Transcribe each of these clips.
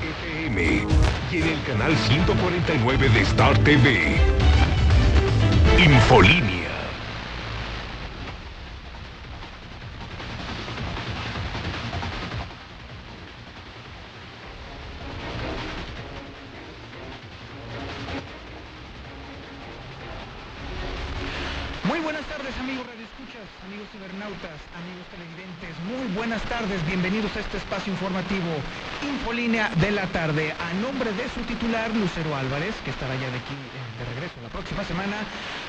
FM y en el canal 149 de Star TV. Infolínea. Muy buenas tardes amigos radioescuchas, amigos cibernautas, amigos televidentes, muy buenas tardes, bienvenidos a este espacio informativo Infolínea de la tarde. A nombre de su titular Lucero Álvarez, que estará ya de aquí eh, de regreso la próxima semana,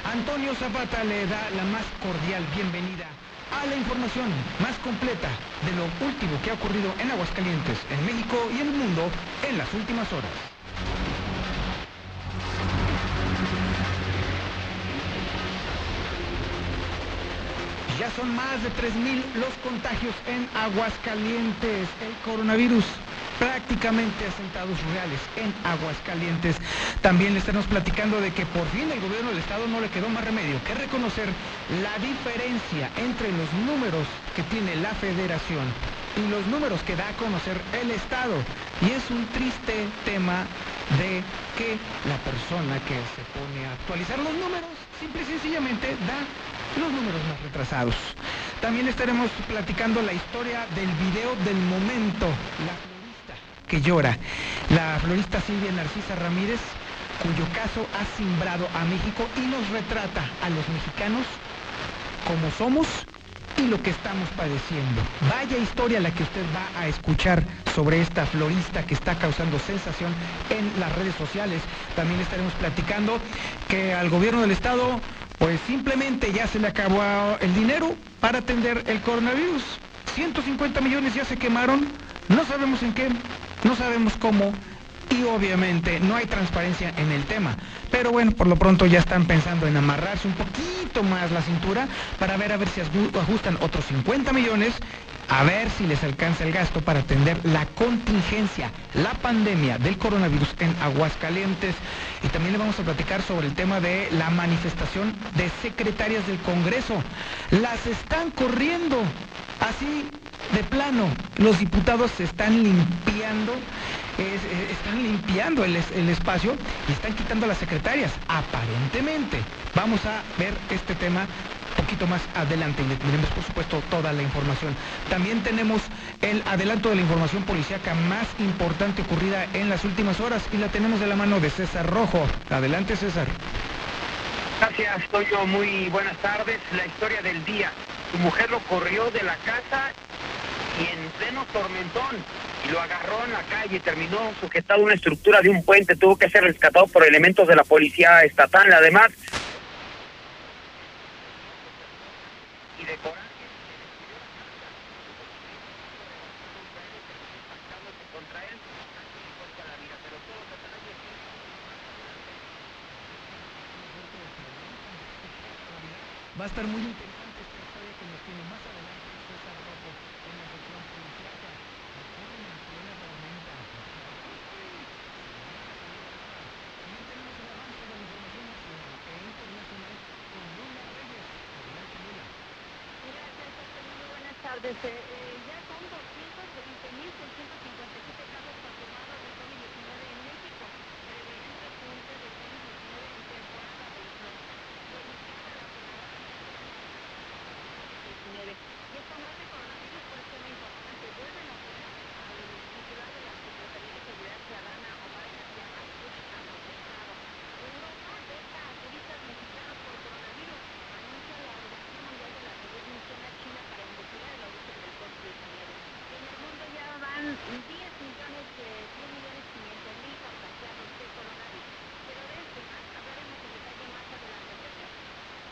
Antonio Zapata le da la más cordial bienvenida a la información más completa de lo último que ha ocurrido en Aguascalientes, en México y en el mundo en las últimas horas. Ya son más de 3.000 los contagios en Aguascalientes. El coronavirus prácticamente asentados reales en Aguascalientes. También le estamos platicando de que por fin el gobierno del estado no le quedó más remedio que reconocer la diferencia entre los números que tiene la federación y los números que da a conocer el estado. Y es un triste tema de que la persona que se pone a actualizar los números simple y sencillamente da los números más retrasados. También estaremos platicando la historia del video del momento, que llora, la florista Silvia Narcisa Ramírez, cuyo caso ha simbrado a México y nos retrata a los mexicanos como somos y lo que estamos padeciendo. Vaya historia la que usted va a escuchar sobre esta florista que está causando sensación en las redes sociales. También estaremos platicando que al gobierno del estado pues simplemente ya se le acabó el dinero para atender el coronavirus. 150 millones ya se quemaron, no sabemos en qué, no sabemos cómo y obviamente no hay transparencia en el tema. Pero bueno, por lo pronto ya están pensando en amarrarse un poquito más la cintura para ver a ver si ajustan otros 50 millones, a ver si les alcanza el gasto para atender la contingencia, la pandemia del coronavirus en Aguascalientes. Y también le vamos a platicar sobre el tema de la manifestación de secretarias del Congreso. Las están corriendo así de plano. Los diputados se están limpiando es, están limpiando el, el, espacio y están quitando a las secretarias, aparentemente. Vamos a ver este tema poquito más adelante y le tendremos por supuesto toda la información. También tenemos el adelanto de la información policíaca más importante ocurrida en las últimas horas y la tenemos de la mano de César Rojo. Adelante César. Gracias, Toyo. Muy buenas tardes. La historia del día. Su mujer lo corrió de la casa y en pleno tormentón lo agarró en la calle, terminó sujetado a una estructura de un puente, tuvo que ser rescatado por elementos de la policía estatal, además. Va a estar muy interesante esta historia que nos tiene más adelante César Rojo en la sección policíaca. Recuerden en plena tormenta. También tenemos el avance de la información nacional e internacional con Lula Reyes. Adelante Lula. Gracias, Antonio. Muy buenas tardes. Eh, eh, ya son 220.657 casos confirmados de COVID-19 en México. Prevé un repunte de COVID-19 en temporada de influenza. Verifica la COVID-19. Y esta más de coronavirus por este tema importante. Vuelven a poner al titular de la Secretaría de Seguridad Ciudadana, Omar García Harfuch, a protestado. Europa deja a turistas mexicanos por coronavirus. Anuncia la Organización Mundial de la Salud misión a China para investigar el origen del COVID-19. En el mundo ya van 10 millones de 10 millones 500 mil contagiados de coronavirus. Pero de esto y más hablaremos en detalle más adelante. Sergio.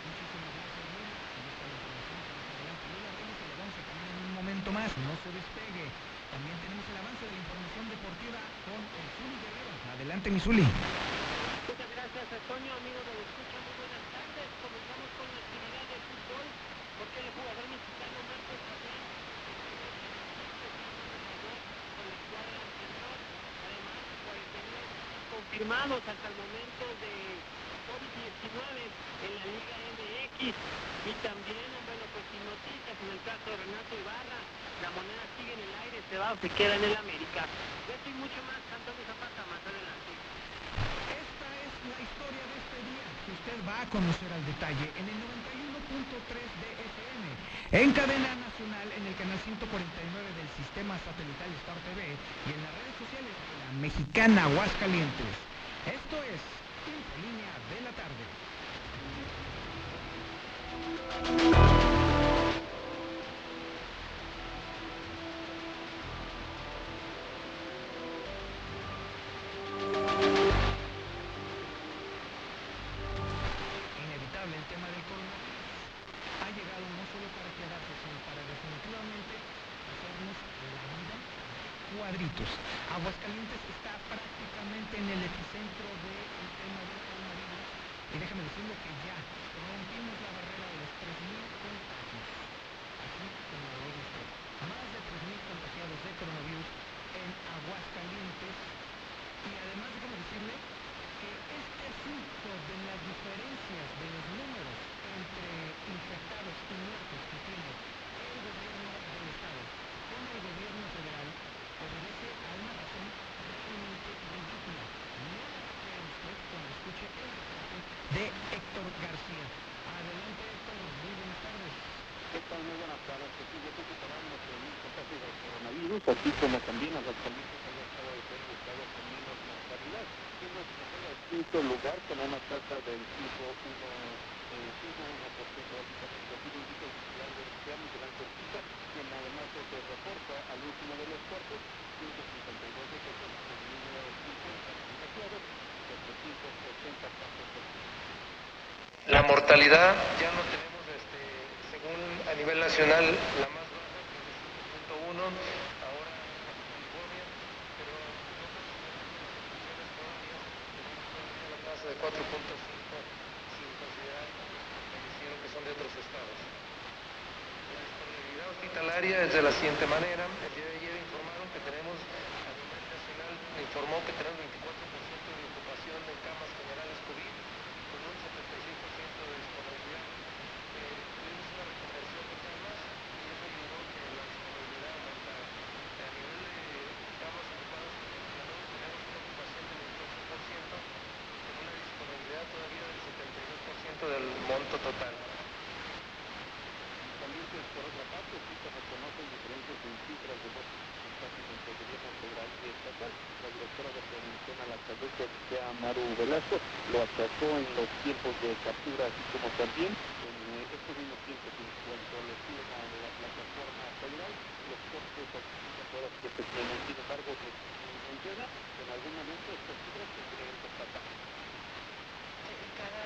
Muchísimas gracias Lula. Ahí está la información que nos adelanta Lula Reyes. El avance también en un momento más. No se despegue. También tenemos el avance de la información deportiva con el Zuli Guerrero. Adelante mi Zuli. Muchas gracias, Antonio, amigo de Escucha, muy buenas tardes. Comenzamos con la actividad de fútbol, porque el jugador mexicano Marcos Fabián con la escuadra anterior, además 49 confirmados hasta el momento de COVID-19 en la Liga MX y también, noticias en el caso de Renato Ibarra, la moneda sigue en el aire, se va o se queda en el América. Yo estoy muy mucho más Antonio Zapata más adelante. Esta es la historia de este día usted va a conocer al detalle en el 91.3 de FM, en cadena nacional en el canal 149 del sistema satelital Star TV y en las redes sociales de la mexicana Aguascalientes. Esto es Infolínea de la tarde. Y déjame decirlo que ya rompimos la barrera de los 3.000 contagios. Así como lo oye usted. Más de 3.000 contagiados de coronavirus en Aguascalientes y además déjame decirle que este fruto de las diferencias de los números entre infectados y muertos que tiene el gobierno del estado con el gobierno federal obedece a una razón realmente ridícula. No crea usted cuando escuche el de Héctor García. Adelante Héctor, muy buenas tardes. ¿Qué tal? Muy buenas tardes. Pues yo que para los contagios del coronavirus, así como también a los haya estado de ser con menos mortalidad. Quinto lugar con una tasa del 5.1%, básicamente así lo indica el titular del CIAM durante el cita, quien además se reporta al último de los cuartos, 152 de personas con el número de 50 contagiados, 780 casos. La mortalidad ya no tenemos, este, según a nivel nacional, la más baja, que es de 5.1, ahora en California, pero la tasa de 4.5 sin considerar fallecieron que son de otros estados. La disponibilidad hospitalaria es de la siguiente manera. El día de ayer informaron que tenemos, a nivel nacional, informó que tenemos 24% de ocupación en camas generales COVID con un 76% de disponibilidad. Eh, tuvimos una reconversión de camas y eso ayudó que la disponibilidad aumentara. A nivel de camas ocupadas con ventiladores tenemos una ocupación del 28% con una disponibilidad todavía del 72% del monto total. También, pues, por otra parte, sí se reconocen diferencias en cifras de dos porcentajes entre el gobierno federal y estatal. La directora de Prevención a la Salud, que Maru Lo achacó en los tiempos de captura, así como también en eh, estos mismos tiempos en cuanto le piden a la plataforma federal los costes horas que se tienen. Sin embargo, pues, menciona que en algún momento estas cifras tendrían que tratar. cada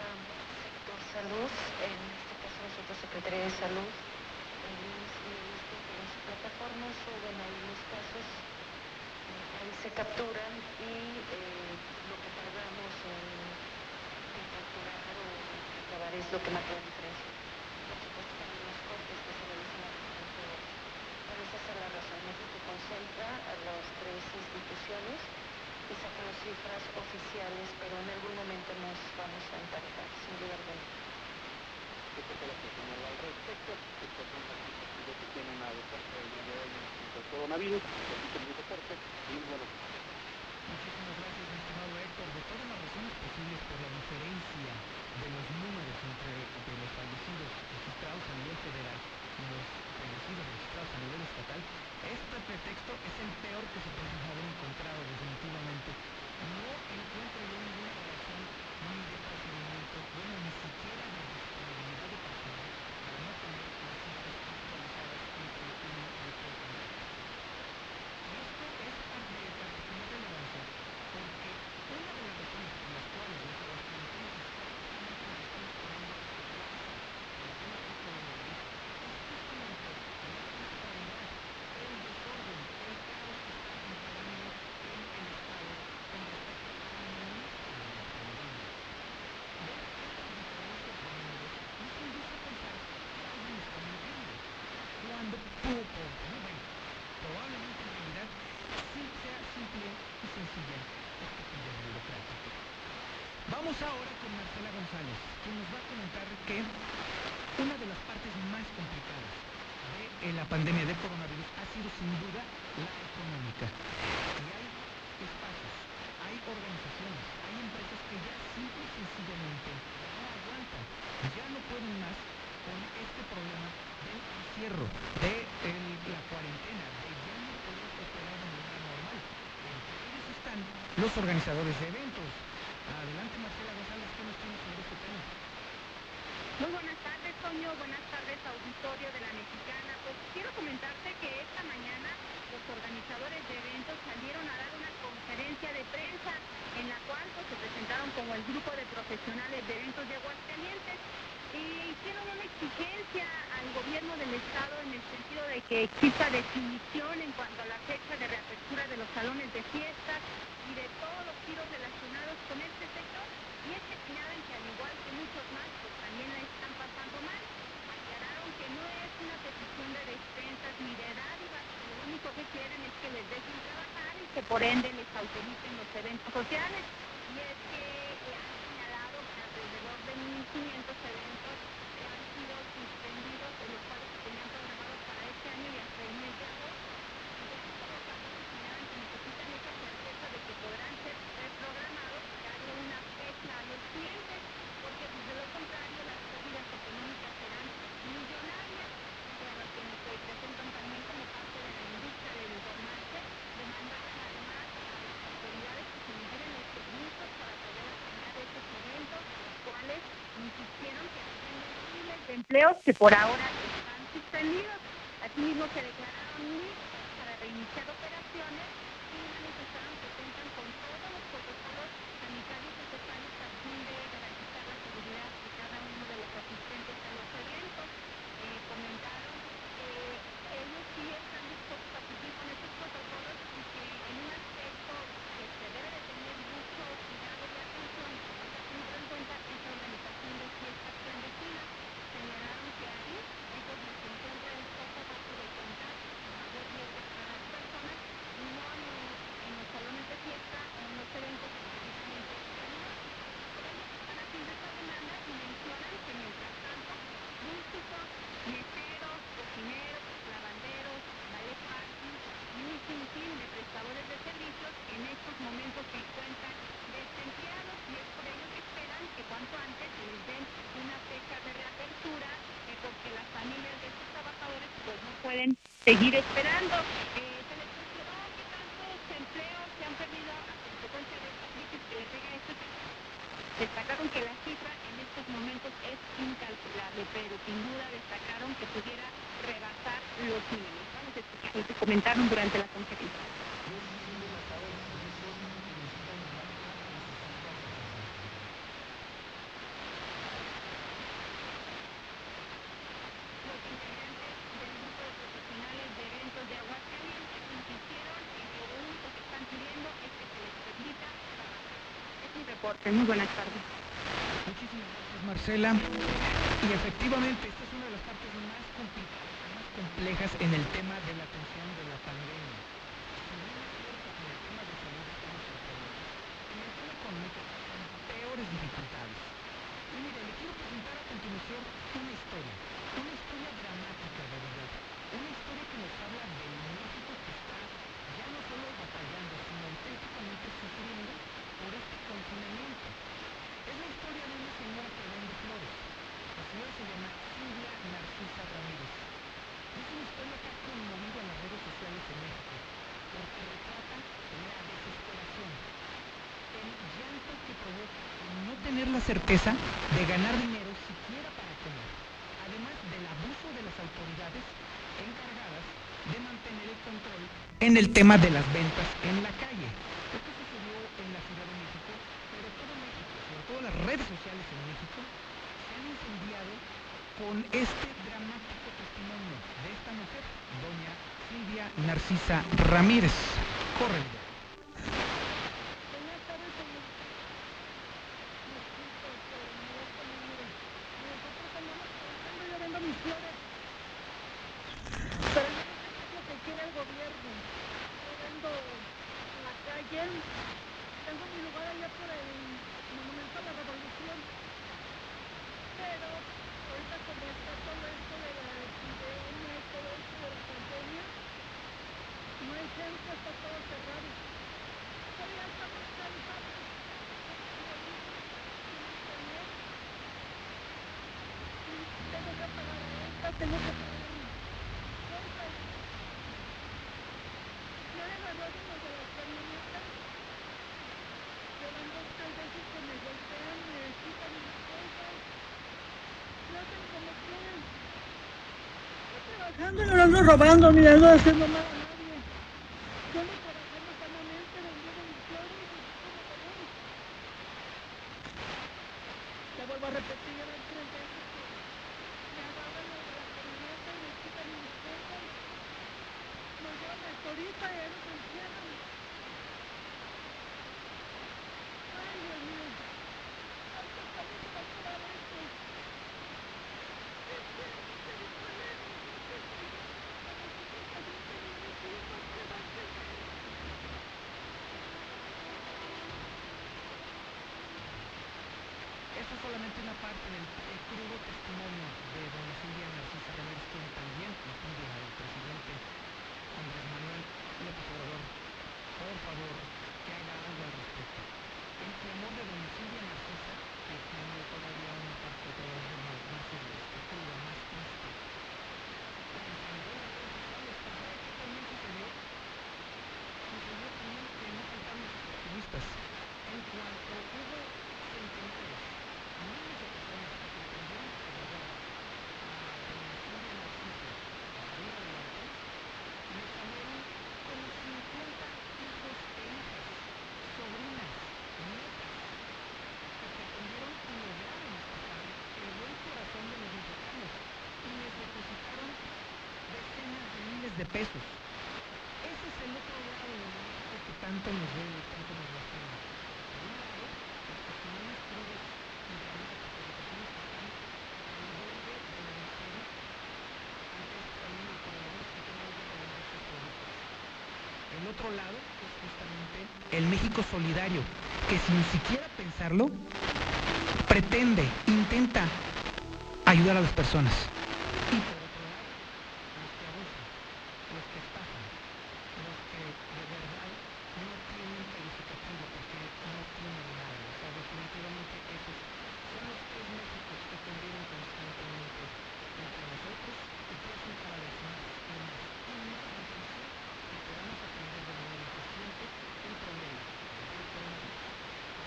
sector salud, en este caso nosotros Secretaría de Salud, el IMSS y el ISSSTE, que en su plataforma suben ahí los casos, eh, ahí se capturan y eh, lo que tardamos en, en capturar o en grabar es lo que marca la diferencia. Por supuesto también los cortes que se realizan a diferentes horas. Pero esa es la razón. México concentra a las tres instituciones y saca las cifras oficiales, pero en algún momento nos vamos a emparejar, sin duda alguna. Esto fue lo que señala al respecto. Estas son las cifras que se tienen a reporte del día de hoy en cuanto al coronavirus. Repito mi reporte y bueno, Muchísimas gracias, mi estimado Héctor. De todas por la diferencia de los números entre los fallecidos registrados a nivel federal y los fallecidos registrados a nivel estatal, este pretexto es el peor que se puede haber encontrado definitivamente. No encuentro yo ninguna razón ni de procedimiento, bueno, ni siquiera de Vamos ahora con Marcela González, quien nos va a comentar que una de las partes más complicadas de eh, la pandemia de coronavirus ha sido sin duda la económica. Y hay espacios, hay organizaciones, hay empresas que ya simple y sencillamente no aguantan, ya no pueden más con este problema del encierro, de eh, la cuarentena, de ya no poder operar de manera normal. Entre ellos están los organizadores de eventos, auditorio de la Mexicana. Pues quiero comentarte que esta mañana los organizadores de eventos salieron a dar una conferencia de prensa en la cual pues, se presentaron como el grupo de profesionales de eventos de Aguascalientes y hicieron una exigencia al gobierno del estado en el sentido de que exista definición en cuanto a la fecha de reapertura de los salones de fiestas y de todos los tiros relacionados con este sector y es que señalan que al igual que muchos más pues también la están una petición de despensas ni de dádivas, lo único que quieren es que les dejen trabajar y que por ende les autoricen los eventos sociales. Y es que eh, han señalado que alrededor de 1.500 eventos empleos que por ahora están suspendidos. Asimismo, se declaró seguir esperando. Muy buenas tardes. Muchísimas gracias, Marcela. Y efectivamente, esta es una de las partes más, complicadas, más complejas en el tema de certeza de ganar dinero siquiera para comer, además del abuso de las autoridades encargadas de mantener el control en el tema de las ventas robando ni ando haciendo mal a nadie. Yo ando trabajando sanamente, vendiendo mis flores y todo lo demás. Le vuelvo a repetir, ya van tres veces que me agarran los de la camioneta y me quitan mis cosas. Nos llevan hasta ahorita y ya nos encierran. Ay, Dios mío. Ay, pues, ¿cuándo se va a acabar esto? Espero que se disparen, porque estoy para nosotros también tenemos hijos que van a tener. Eso es solamente una parte del eh, crudo testimonio de doña Silvia Narcisa Ramírez, quien también le pide al presidente Andrés Manuel López Obrador, por favor, que haga algo al respecto. El clamor de doña Silvia Narcisa, que tiene todavía una parte todavía más, más este, cruda, más triste, la encendó en redes sociales, pero ¿sabe qué también sucedió? Sucedió también que no faltaron los oportunistas. En cuanto hubo centenares, miles de personas que pretendieron ayudar a doña Silvia Narcisa a salir adelante, le salieron como 50 hijos e hijas, sobrinas, nietas, que pretendieron y lograron estafar el buen corazón de los mexicanos y les depositaron decenas de pesos. Ese es el otro lado de México que tanto nos duele tanto nos lastima. Del. El otro lado es justamente el México solidario, que sin siquiera pensarlo, pretende, intenta ayudar a las personas por otro lado, los que abusan, los que estafan, los que de verdad no tienen calificativo porque no tienen nada. O sea, definitivamente esos son los tres Méxicos que conviven constantemente entre nosotros y crecen cada vez más y más y más difícil y podamos aprender de manera eficiente el problema del coronavirus.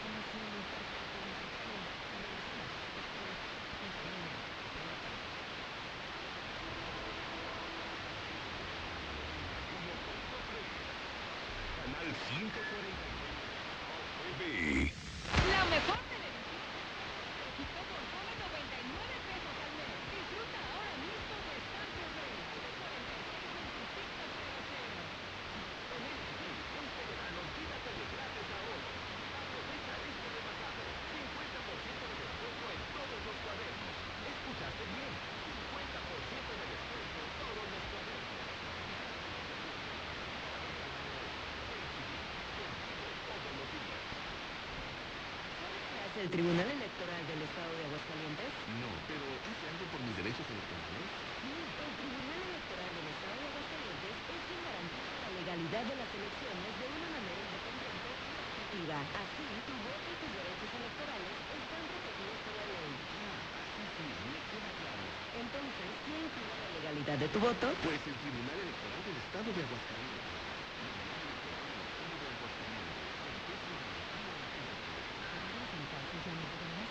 Somos un perfecto mexicano y regresamos. Esto es Infolinea por la tarde. Canal 149 TV. La mejor televisión de México por solo 99 pesos al mes. Disfruta ahora mismo de Star Rey. 46 Este verano, quítate de grandes ahorros. Aprovecha este rematado. 50% de descuento en todos los cuadernos. ¿Escuchaste bien? 50% de descuento en todos los cuadernos. Todos los días. ¿Qué hace el Tribunal Electoral del Estado de Aguascalientes? No, pero ¿hace algo por mis derechos electorales? Sí, el Tribunal Electoral del Estado de Aguascalientes es quien garantiza la legalidad de las elecciones de una manera independiente y objetiva. Así, tu voto y tus derechos electorales están protegidos por la ley. Ah, sí, sí, me queda claro. Entonces, ¿quién cuida la legalidad de tu voto? Pues el Tribunal Electoral del Estado de Aguascalientes. Trabajas en casos en los que lo más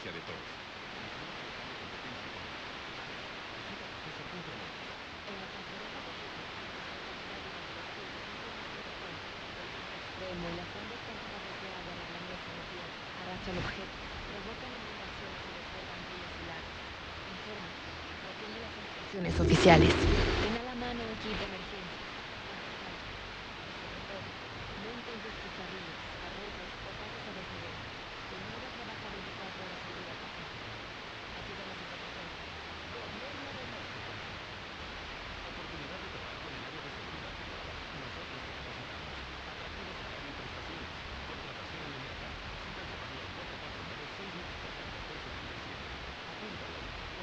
De todos. De agua arreglando marcha al objeto, inundaciones y las instrucciones oficiales. Ten a la mano un kit de emergencia. Sobre todo, no encuentres tus carriles, arroyos o pasos a desnivel. Tu nueva trabaja 24 horas al día. Ayúdanos a proteger. Gobierno de México. Oportunidad de trabajo en el área de seguridad privada. Nosotros te capacitamos. Atractivo salario y prestaciones. Contratación inmediata. Cita llamando al 449-624-1477. Apúntalo. 449-624-1477.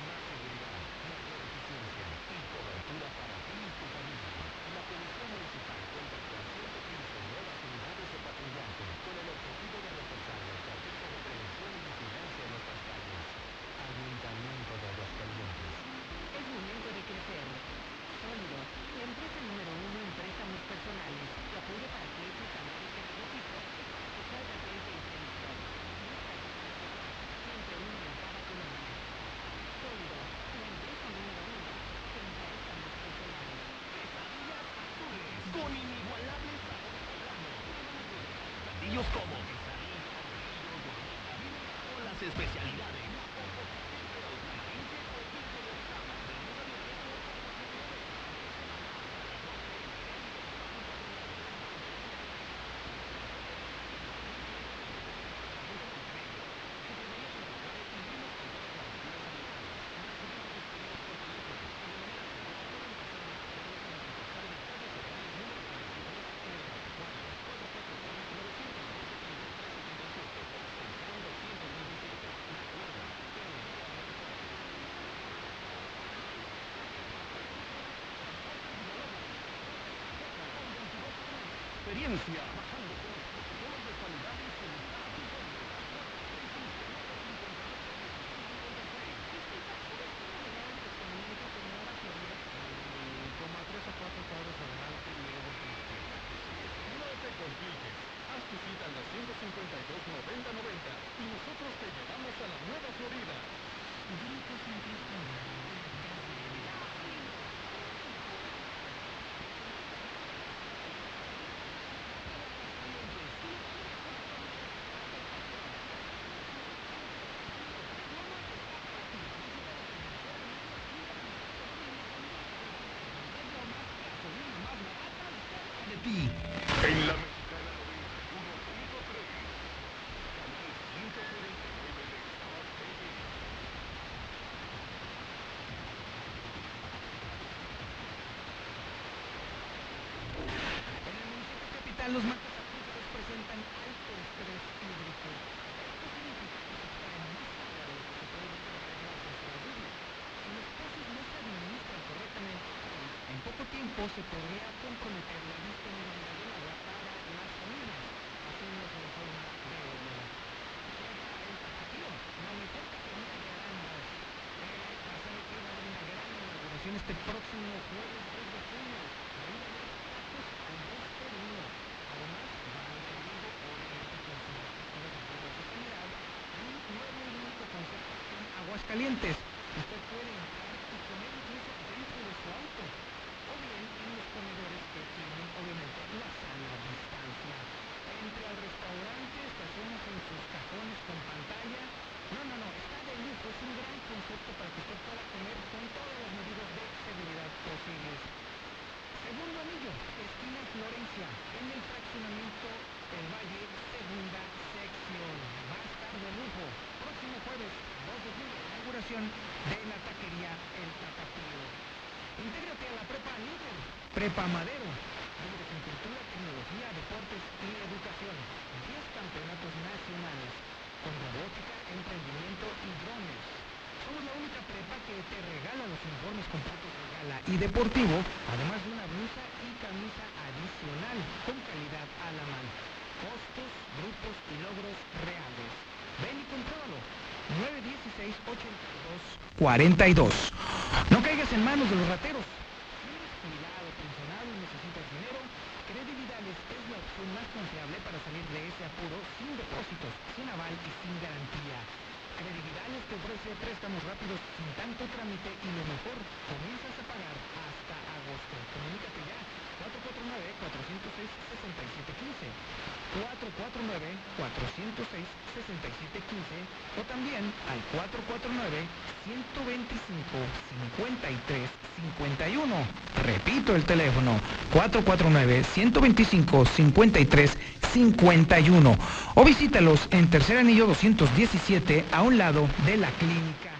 Más seguridad, mayor eficiencia y cobertura para ti y tu familia. La Policía Municipal cuenta con 115 nuevas unidades de patrullaje con el objetivo de reforzar la estrategia de prevención y vigilancia en nuestras calles. Ayuntamiento de Aguascalientes. Es momento de crecer. Sólido, la empresa número uno en préstamos personales. Tu apoyo para que ese salario que necesito es para que salgas de esa inscripción. Siempre uno en cada colonia. Sólido, la empresa número uno en préstamos personales. Quesadillas azules con inigualables sabores poblanos. Platillos como quesadilla, bolillo, gordita, vino Experiencia capital, los marcos acuíferos presentan alto estrés hídrico. Esto significa que se extrae más agua de lo que se puede recuperar gracias a la lluvia. Si los pozos no se administran correctamente, en poco tiempo se podría comprometer la disponibilidad del agua para las familias, haciéndose de forma gradual. Llega el tapatío, la mejor taquería de Arandas. Eh, va a haber una gran inauguración este próximo jueves 2 de junio. Ahí va a haber tacos al 2 por 1. Además, va a haber en vivo, obviamente, con sus respectivos aplausos general, un nuevo y único concepto en Aguascalientes. Usted puede entrar y comer incluso dentro de su auto. O bien en los comedores que tienen, obviamente, la sana distancia. Entre al restaurante, estaciones en sus cajones con pantalla. No, no, no, está de lujo. Es un gran concepto para que usted pueda comer con todas las medidas de seguridad posibles. Segundo anillo, esquina Florencia, en el fraccionamiento El Valle, segunda sección. Va de lujo. Próximo jueves, 2 de julio, de la taquería El Tapatío. Intégrate a la prepa líder, prepa Madero, líderes en cultura, tecnología, deportes y educación. 10 campeonatos nacionales con robótica, emprendimiento y drones. Somos la única prepa que te regala los uniformes completos de gala y deportivo, además de una blusa y camisa adicional con calidad a la mano. Costos, grupos y logros reales. Ven y compruébalo. 916-82-42. No caigas en manos de los rateros. Más confiable para salir de ese apuro sin depósitos, sin aval y sin garantía. Credividad te ofrece préstamos rápidos sin tanto trámite y lo mejor, comienzas a pagar hasta agosto. Comunícate ya. 449-406-6715. 449-406-6715 o también al 449-125-5351. Repito el teléfono, 449-125-5351. O visítalos en Tercer Anillo 217 a un un lado de la clínica.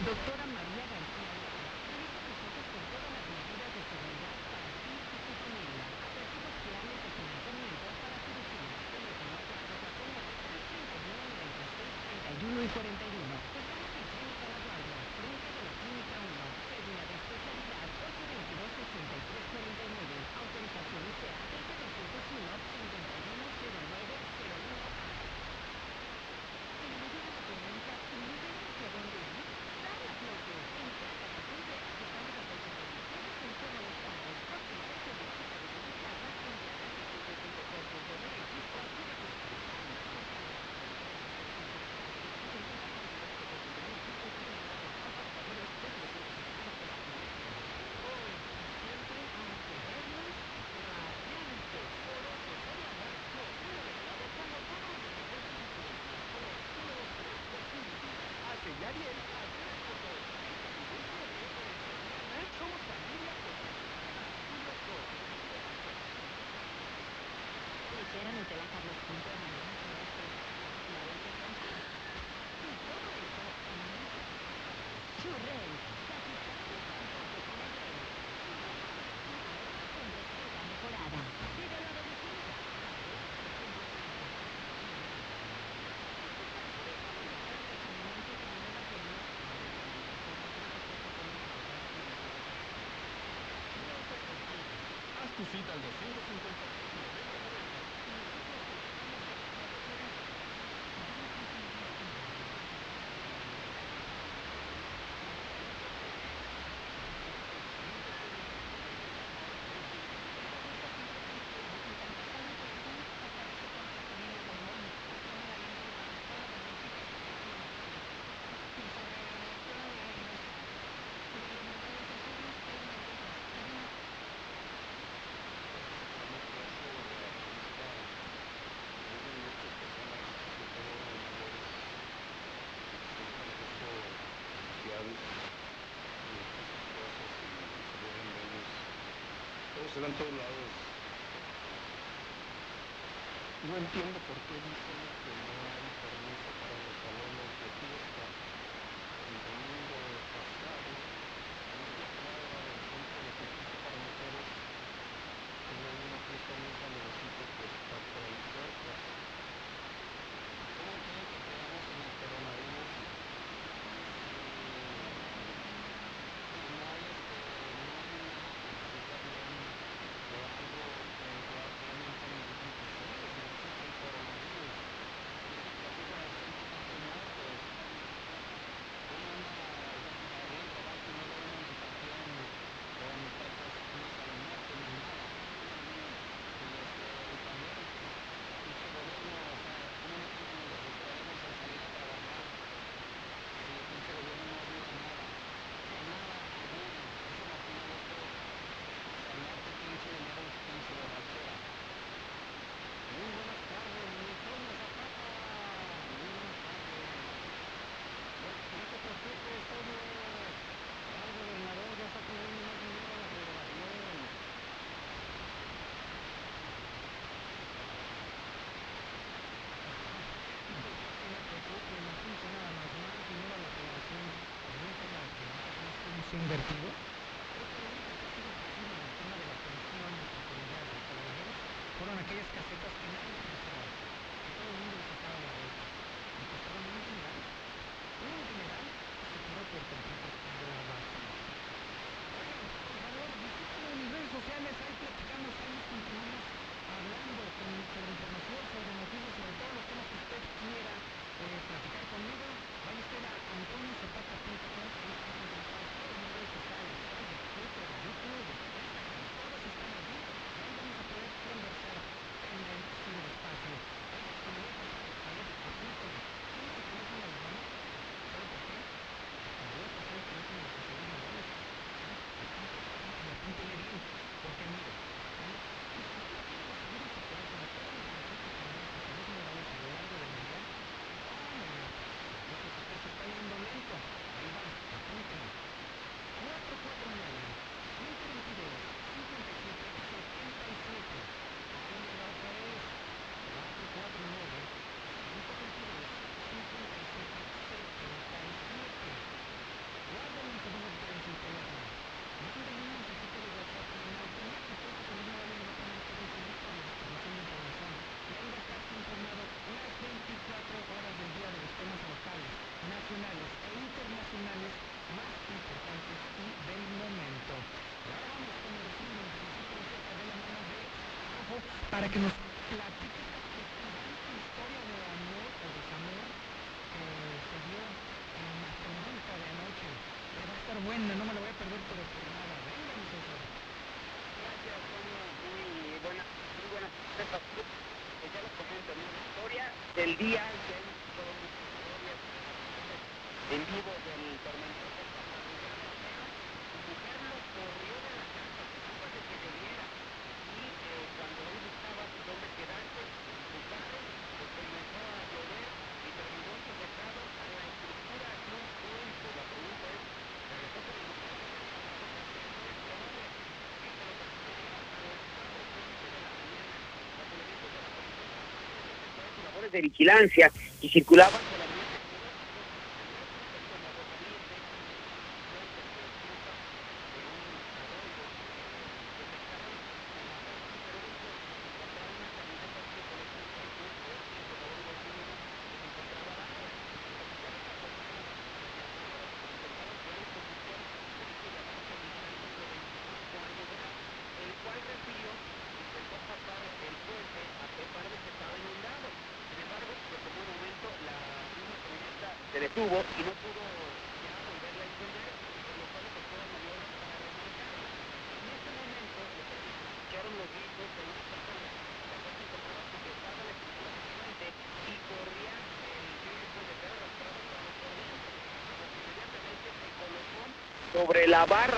Doctora María. tu cita al 250. que se da todos lados. No entiendo por qué dicen que no hay permiso para invertido para que nos platique historia de amor o desamor que se dio en la pregunta de anoche. Que va a estar buena, no me la voy a perder por nada. Venga, mi señor. Gracias, Toño. Muy buena, muy buena. Ya lo comento, ¿no? La historia del día que hemos en vivo vigilancia que circulaban la barra.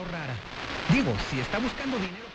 ahorrara. Digo, si está buscando dinero...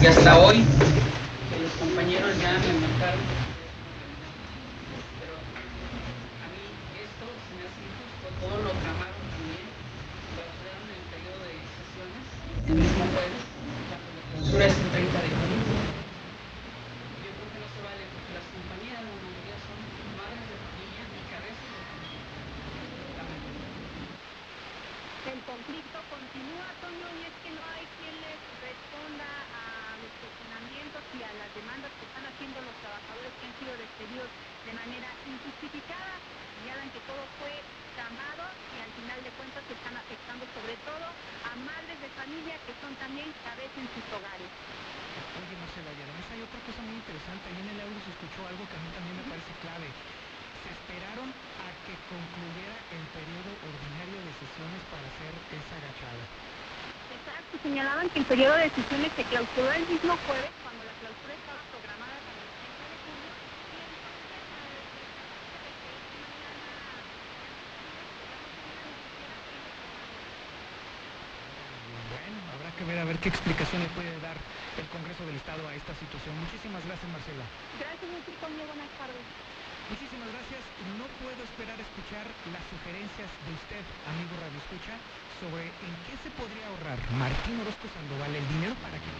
que hasta hoy periodo de sesiones se clausuró el mismo jueves cuando la clausura estaba programada para el 30 de julio. Bueno, habrá que ver a ver qué explicaciones puede dar el Congreso del Estado a esta situación. Muchísimas gracias, Marcela. Gracias, México. Buenas tardes. Muchísimas gracias. No puedo esperar escuchar las sugerencias de usted, amigo Radio Escucha, sobre en qué se podría ahorrar Martín Orozco Sandoval el dinero para que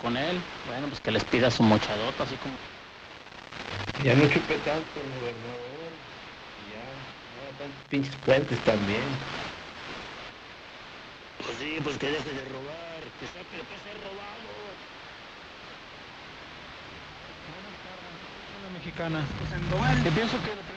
con él, bueno, pues que les pida su mochadota, así como... Ya no chupé tanto el gobernador, ya, no tantos pinches puentes también. Pues sí, pues que deje de robar, que saque que se ha robado. Buenas tardes, la mexicana. Pues en que pienso que...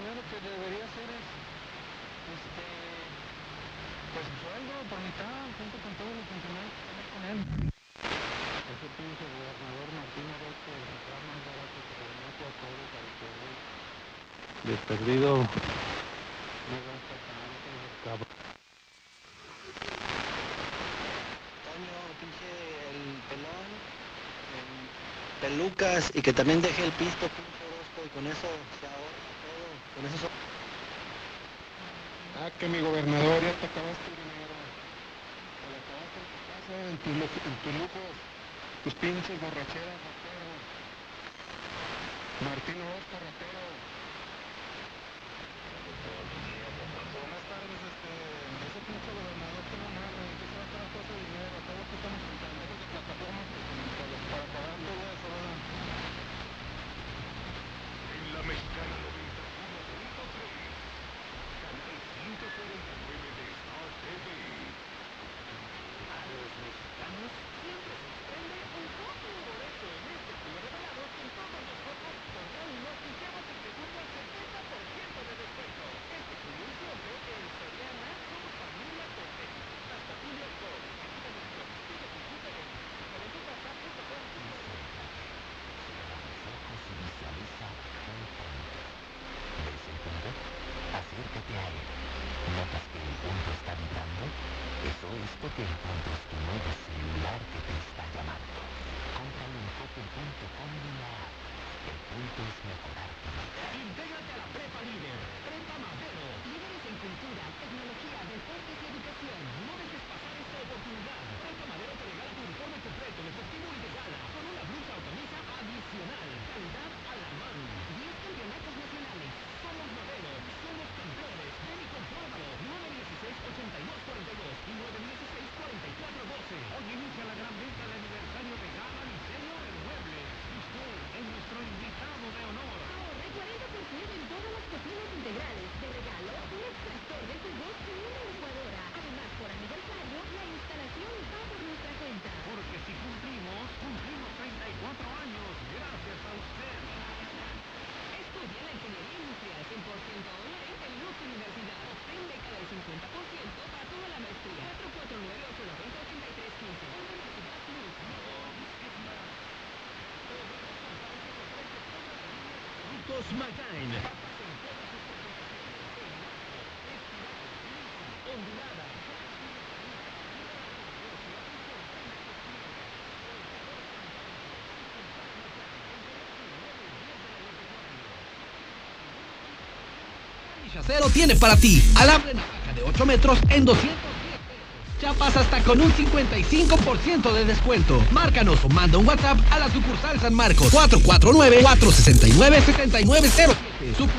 Lucas y que también deje el pisto Orozco y con eso se ahorra todo. Con eso so Ah, que mi gobernador ya te acabaste primero. Te lo acabaste en tu casa, en tus, en tus lujos, tus pinches borracheras, ratero. Martín Orozco, ratero. Marcos Magain. Yacero tiene para ti alambre navaja de 8 metros en 200 con un 55% de descuento. Márcanos o manda un WhatsApp a la sucursal San Marcos 449 469 7907. Sucursal